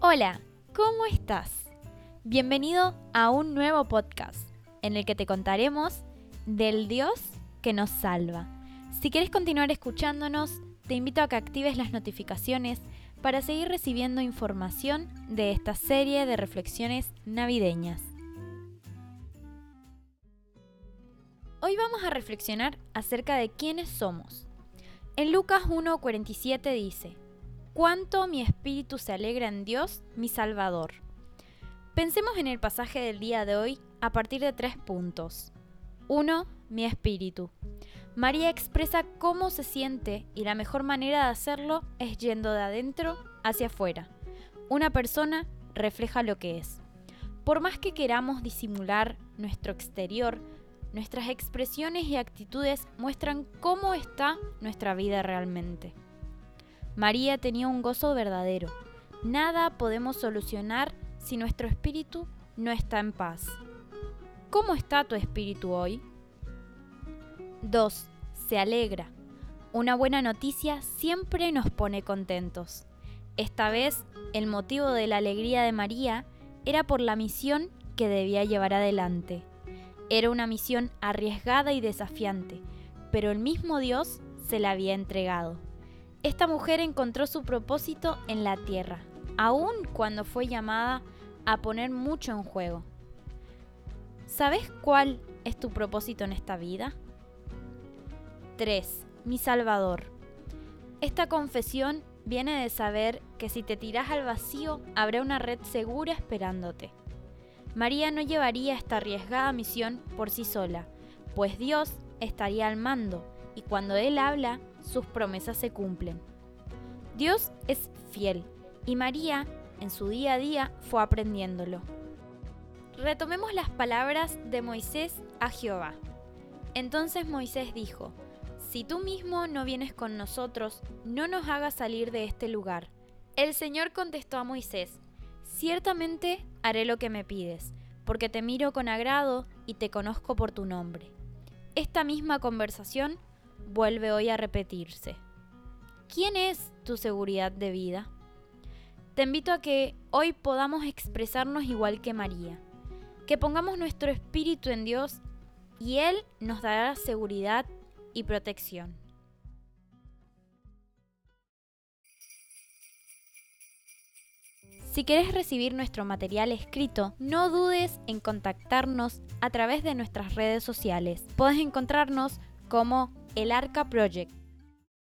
Hola, ¿cómo estás? Bienvenido a un nuevo podcast en el que te contaremos del Dios que nos salva. Si quieres continuar escuchándonos, te invito a que actives las notificaciones para seguir recibiendo información de esta serie de reflexiones navideñas. Hoy vamos a reflexionar acerca de quiénes somos. En Lucas 1:47 dice, cuánto mi espíritu se alegra en Dios, mi Salvador. Pensemos en el pasaje del día de hoy a partir de tres puntos. 1. Mi espíritu. María expresa cómo se siente y la mejor manera de hacerlo es yendo de adentro hacia afuera. Una persona refleja lo que es. Por más que queramos disimular nuestro exterior, nuestras expresiones y actitudes muestran cómo está nuestra vida realmente. María tenía un gozo verdadero. Nada podemos solucionar si nuestro espíritu no está en paz. ¿Cómo está tu espíritu hoy? 2. Se alegra. Una buena noticia siempre nos pone contentos. Esta vez, el motivo de la alegría de María era por la misión que debía llevar adelante. Era una misión arriesgada y desafiante, pero el mismo Dios se la había entregado. Esta mujer encontró su propósito en la tierra, aun cuando fue llamada a poner mucho en juego. ¿Sabes cuál es tu propósito en esta vida? 3. Mi Salvador. Esta confesión viene de saber que si te tiras al vacío habrá una red segura esperándote. María no llevaría esta arriesgada misión por sí sola, pues Dios estaría al mando y cuando Él habla, sus promesas se cumplen. Dios es fiel y María, en su día a día, fue aprendiéndolo. Retomemos las palabras de Moisés a Jehová. Entonces Moisés dijo, Si tú mismo no vienes con nosotros, no nos hagas salir de este lugar. El Señor contestó a Moisés, Ciertamente haré lo que me pides, porque te miro con agrado y te conozco por tu nombre. Esta misma conversación vuelve hoy a repetirse. ¿Quién es tu seguridad de vida? Te invito a que hoy podamos expresarnos igual que María, que pongamos nuestro espíritu en Dios y Él nos dará seguridad y protección. Si quieres recibir nuestro material escrito, no dudes en contactarnos a través de nuestras redes sociales. Puedes encontrarnos como el Arca Project